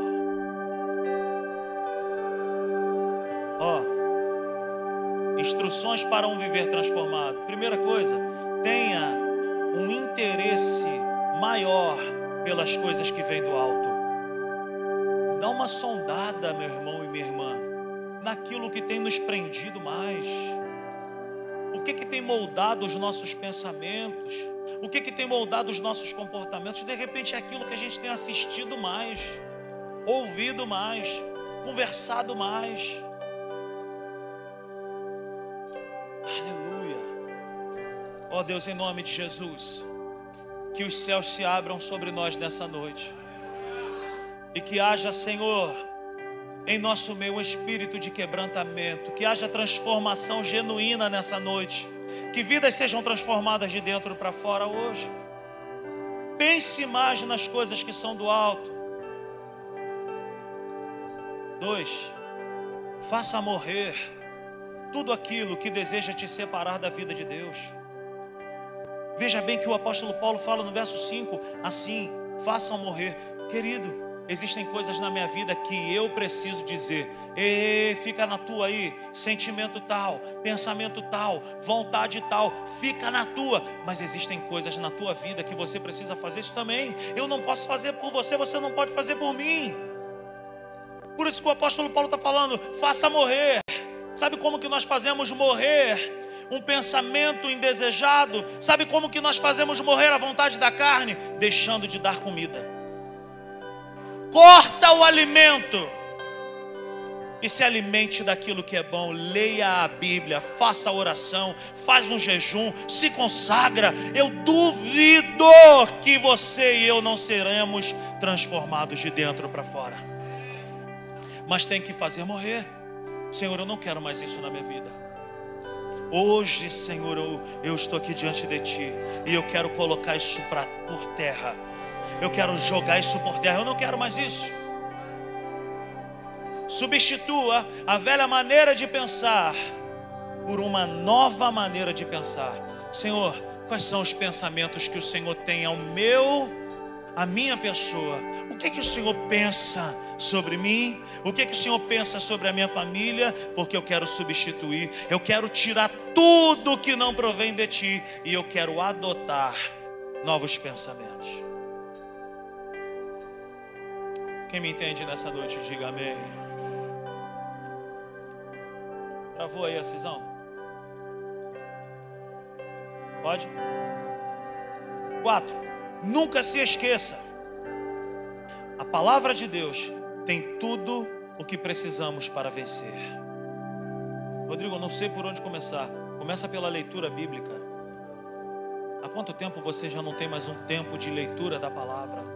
Ó, oh, instruções para um viver transformado. Primeira coisa, tenha um interesse maior pelas coisas que vêm do alto. Dá uma sondada, meu irmão e minha irmã naquilo que tem nos prendido mais. O que, que tem moldado os nossos pensamentos? O que, que tem moldado os nossos comportamentos? De repente é aquilo que a gente tem assistido mais, ouvido mais, conversado mais. Aleluia. Ó oh Deus, em nome de Jesus, que os céus se abram sobre nós nessa noite. E que haja, Senhor, em nosso meio um espírito de quebrantamento, que haja transformação genuína nessa noite, que vidas sejam transformadas de dentro para fora hoje. Pense mais nas coisas que são do alto. Dois, faça morrer tudo aquilo que deseja te separar da vida de Deus. Veja bem que o apóstolo Paulo fala no verso 5, assim, façam morrer. Querido, Existem coisas na minha vida que eu preciso dizer. E fica na tua aí, sentimento tal, pensamento tal, vontade tal, fica na tua. Mas existem coisas na tua vida que você precisa fazer isso também. Eu não posso fazer por você, você não pode fazer por mim. Por isso que o apóstolo Paulo está falando: faça morrer. Sabe como que nós fazemos morrer um pensamento indesejado? Sabe como que nós fazemos morrer a vontade da carne? Deixando de dar comida corta o alimento e se alimente daquilo que é bom. Leia a Bíblia, faça a oração, faz um jejum, se consagra. Eu duvido que você e eu não seremos transformados de dentro para fora. Mas tem que fazer morrer. Senhor, eu não quero mais isso na minha vida. Hoje, Senhor, eu, eu estou aqui diante de Ti e eu quero colocar isso pra, por terra eu quero jogar isso por terra, eu não quero mais isso. Substitua a velha maneira de pensar por uma nova maneira de pensar. Senhor, quais são os pensamentos que o Senhor tem ao meu, a minha pessoa? O que que o Senhor pensa sobre mim? O que que o Senhor pensa sobre a minha família? Porque eu quero substituir, eu quero tirar tudo que não provém de ti e eu quero adotar novos pensamentos. Quem me entende nessa noite, diga amém. Travou aí a cisão? Pode? Quatro. Nunca se esqueça. A palavra de Deus tem tudo o que precisamos para vencer. Rodrigo, eu não sei por onde começar. Começa pela leitura bíblica. Há quanto tempo você já não tem mais um tempo de leitura da palavra?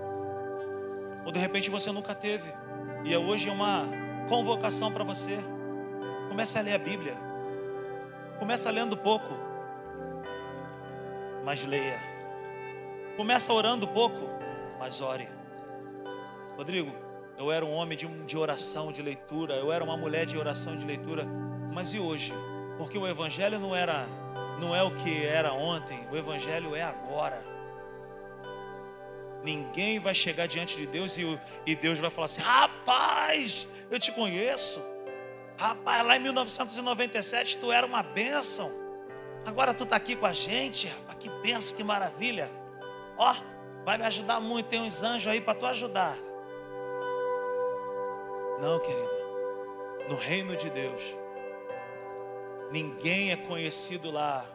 Ou de repente você nunca teve. E é hoje uma convocação para você. Comece a ler a Bíblia. Começa lendo pouco. Mas leia. Começa orando pouco, mas ore. Rodrigo, eu era um homem de, de oração, de leitura, eu era uma mulher de oração, de leitura, mas e hoje? Porque o evangelho não era não é o que era ontem, o evangelho é agora. Ninguém vai chegar diante de Deus e, Deus vai falar assim: rapaz, eu te conheço. Rapaz, lá em 1997 tu era uma bênção. Agora tu está aqui com a gente. Rapaz, que bênção, que maravilha. Ó, vai me ajudar muito. Tem uns anjos aí para tu ajudar. Não, querido. No reino de Deus, ninguém é conhecido lá.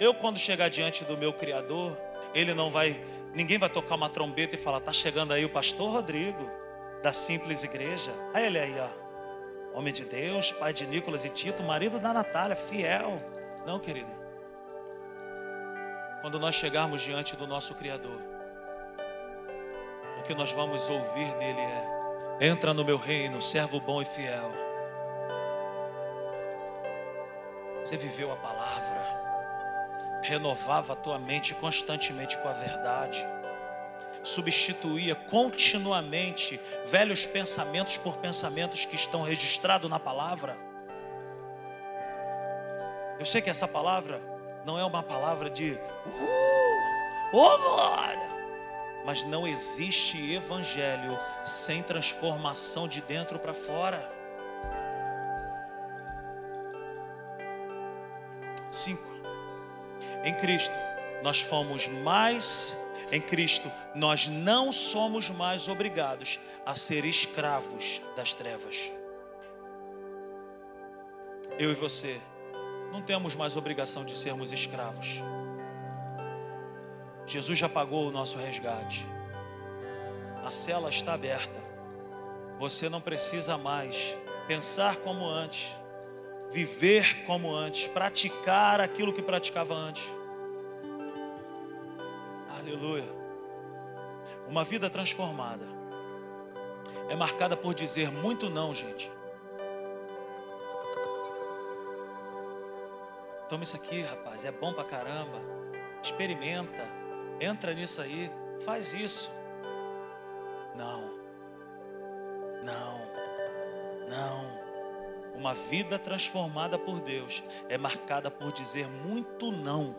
Eu, quando chegar diante do meu Criador, Ele não vai Ninguém vai tocar uma trombeta e falar: "Tá chegando aí o pastor Rodrigo da simples igreja". Aí ele aí, ó. Homem de Deus, pai de Nicolas e Tito, marido da Natália, fiel. Não, querido. Quando nós chegarmos diante do nosso Criador, o que nós vamos ouvir dele é: Entra no meu reino, servo bom e fiel. Você viveu a palavra renovava a tua mente constantemente com a verdade, substituía continuamente velhos pensamentos por pensamentos que estão registrados na palavra. Eu sei que essa palavra não é uma palavra de uh, oh glória, mas não existe evangelho sem transformação de dentro para fora. Cinco. Em Cristo, nós fomos mais, em Cristo, nós não somos mais obrigados a ser escravos das trevas. Eu e você não temos mais obrigação de sermos escravos. Jesus já pagou o nosso resgate. A cela está aberta. Você não precisa mais pensar como antes viver como antes, praticar aquilo que praticava antes. Aleluia. Uma vida transformada é marcada por dizer muito não, gente. Toma isso aqui, rapaz, é bom pra caramba. Experimenta, entra nisso aí, faz isso. Não, não, não. Uma vida transformada por Deus é marcada por dizer muito não.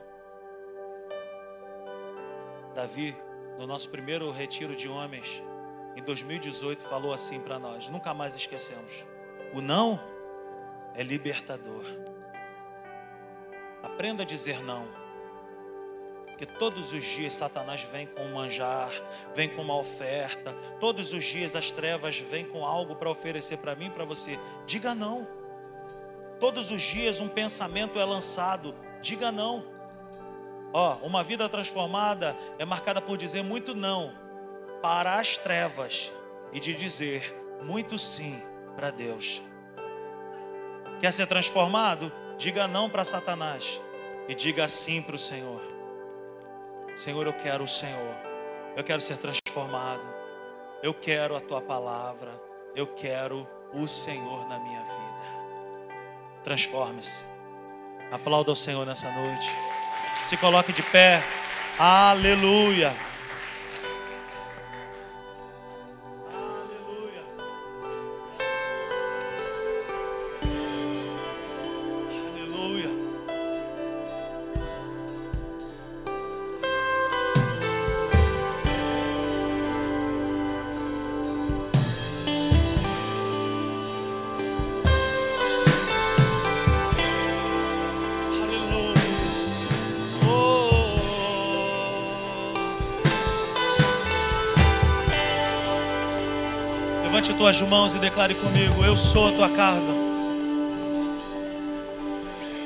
Davi, no nosso primeiro retiro de homens, em 2018 falou assim para nós, nunca mais esquecemos. O não é libertador. Aprenda a dizer não. Que todos os dias Satanás vem com um manjar, vem com uma oferta, todos os dias as trevas vêm com algo para oferecer para mim para você. Diga não. Todos os dias um pensamento é lançado, diga não. Ó, oh, uma vida transformada é marcada por dizer muito não para as trevas e de dizer muito sim para Deus. Quer ser transformado? Diga não para Satanás e diga sim para o Senhor. Senhor, eu quero o Senhor. Eu quero ser transformado. Eu quero a tua palavra. Eu quero o Senhor na minha vida. Transforme-se. Aplauda o Senhor nessa noite. Se coloque de pé. Aleluia. Tuas mãos e declare comigo: Eu sou a tua casa.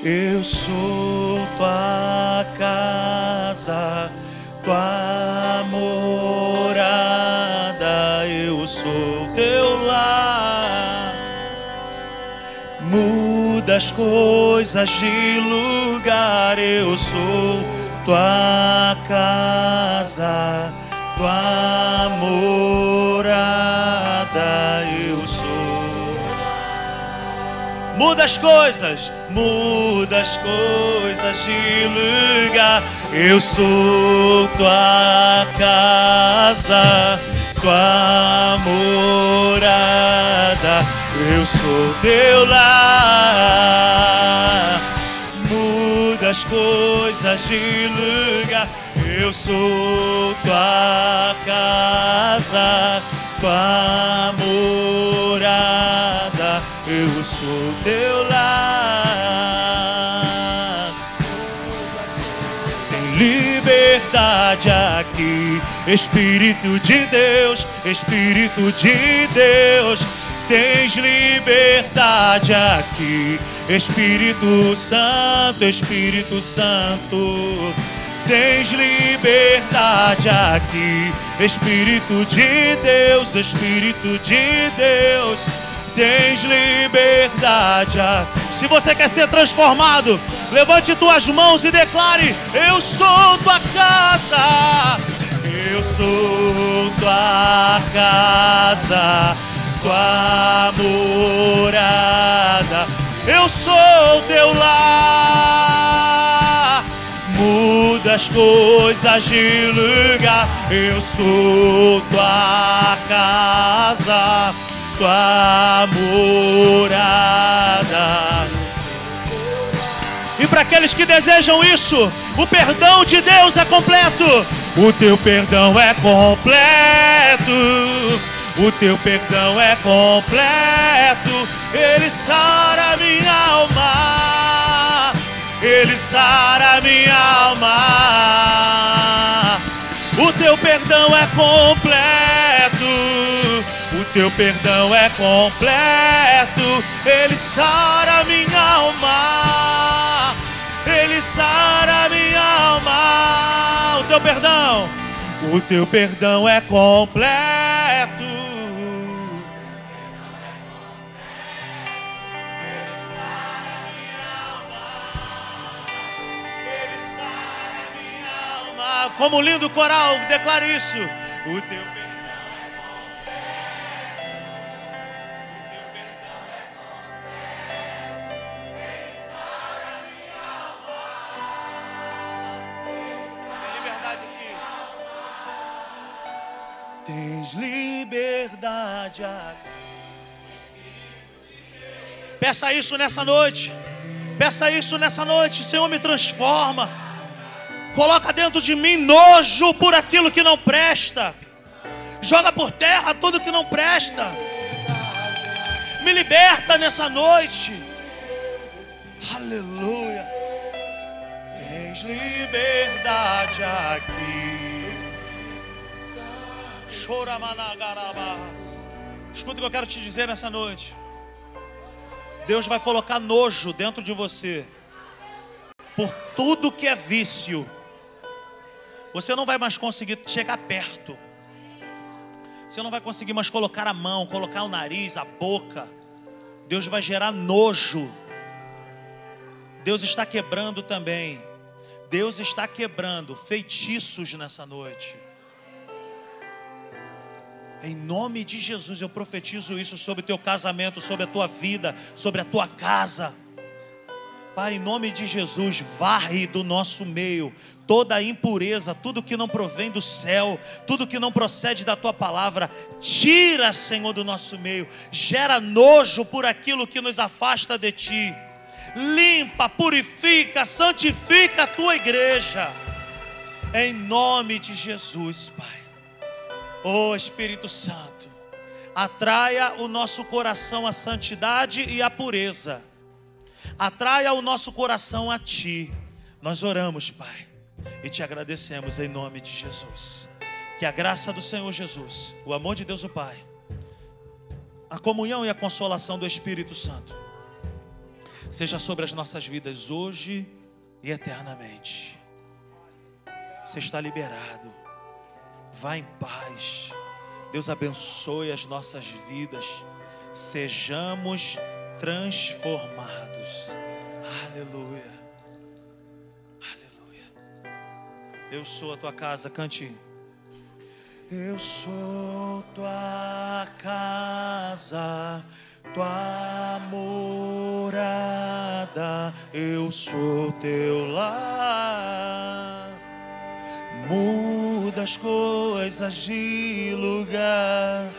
Eu sou tua casa, tua morada. Eu sou teu lar. Muda as coisas de lugar. Eu sou tua casa, tua morada Muda as coisas, muda as coisas de lugar. Eu sou tua casa, tua morada. Eu sou teu lar. Muda as coisas de lugar. Eu sou tua casa tua morada, teu lar. Tem liberdade aqui, Espírito de Deus, Espírito de Deus. Tens liberdade aqui, Espírito Santo, Espírito Santo tens liberdade aqui. Espírito de Deus, Espírito de Deus, tens liberdade. Se você quer ser transformado, levante tuas mãos e declare: Eu sou tua casa, eu sou tua casa, tua morada, eu sou teu lar. Muda as coisas de lugar. Eu sou tua casa, tua morada. E para aqueles que desejam isso, o perdão de Deus é completo. O teu perdão é completo. O teu perdão é completo. Ele sara minha alma. Ele sara minha alma. O teu perdão é completo. Teu perdão é completo. Ele sara minha alma. Ele sara minha alma. O teu perdão. O teu perdão é completo. como lindo coral, declare isso. O teu Tens liberdade. Peça isso nessa noite. Peça isso nessa noite. Senhor, me transforma. Coloca dentro de mim nojo por aquilo que não presta. Joga por terra tudo que não presta. Me liberta nessa noite. Aleluia. Tens liberdade aqui. Escuta o que eu quero te dizer nessa noite. Deus vai colocar nojo dentro de você por tudo que é vício. Você não vai mais conseguir chegar perto. Você não vai conseguir mais colocar a mão, colocar o nariz, a boca. Deus vai gerar nojo. Deus está quebrando também. Deus está quebrando feitiços nessa noite. Em nome de Jesus, eu profetizo isso sobre o teu casamento, sobre a tua vida, sobre a tua casa. Pai, em nome de Jesus, varre do nosso meio toda a impureza, tudo que não provém do céu, tudo que não procede da tua palavra, tira, Senhor, do nosso meio, gera nojo por aquilo que nos afasta de ti, limpa, purifica, santifica a tua igreja, em nome de Jesus, Pai. Oh Espírito Santo, atraia o nosso coração à santidade e à pureza. Atraia o nosso coração a Ti. Nós oramos, Pai, e te agradecemos em nome de Jesus. Que a graça do Senhor Jesus, o amor de Deus o Pai, a comunhão e a consolação do Espírito Santo, seja sobre as nossas vidas hoje e eternamente. Você está liberado. Vá em paz. Deus abençoe as nossas vidas. Sejamos transformados. Aleluia. Aleluia. Eu sou a tua casa, cante. Eu sou tua casa, tua morada. Eu sou teu lar muda as coisas de lugar.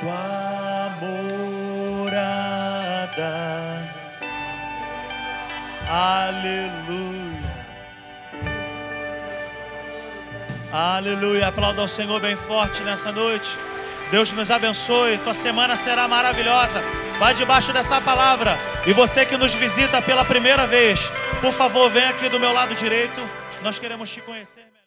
Tua morada. Aleluia. Aleluia. Aplauda ao Senhor bem forte nessa noite. Deus nos abençoe. Tua semana será maravilhosa. Vai debaixo dessa palavra. E você que nos visita pela primeira vez, por favor, vem aqui do meu lado direito. Nós queremos te conhecer.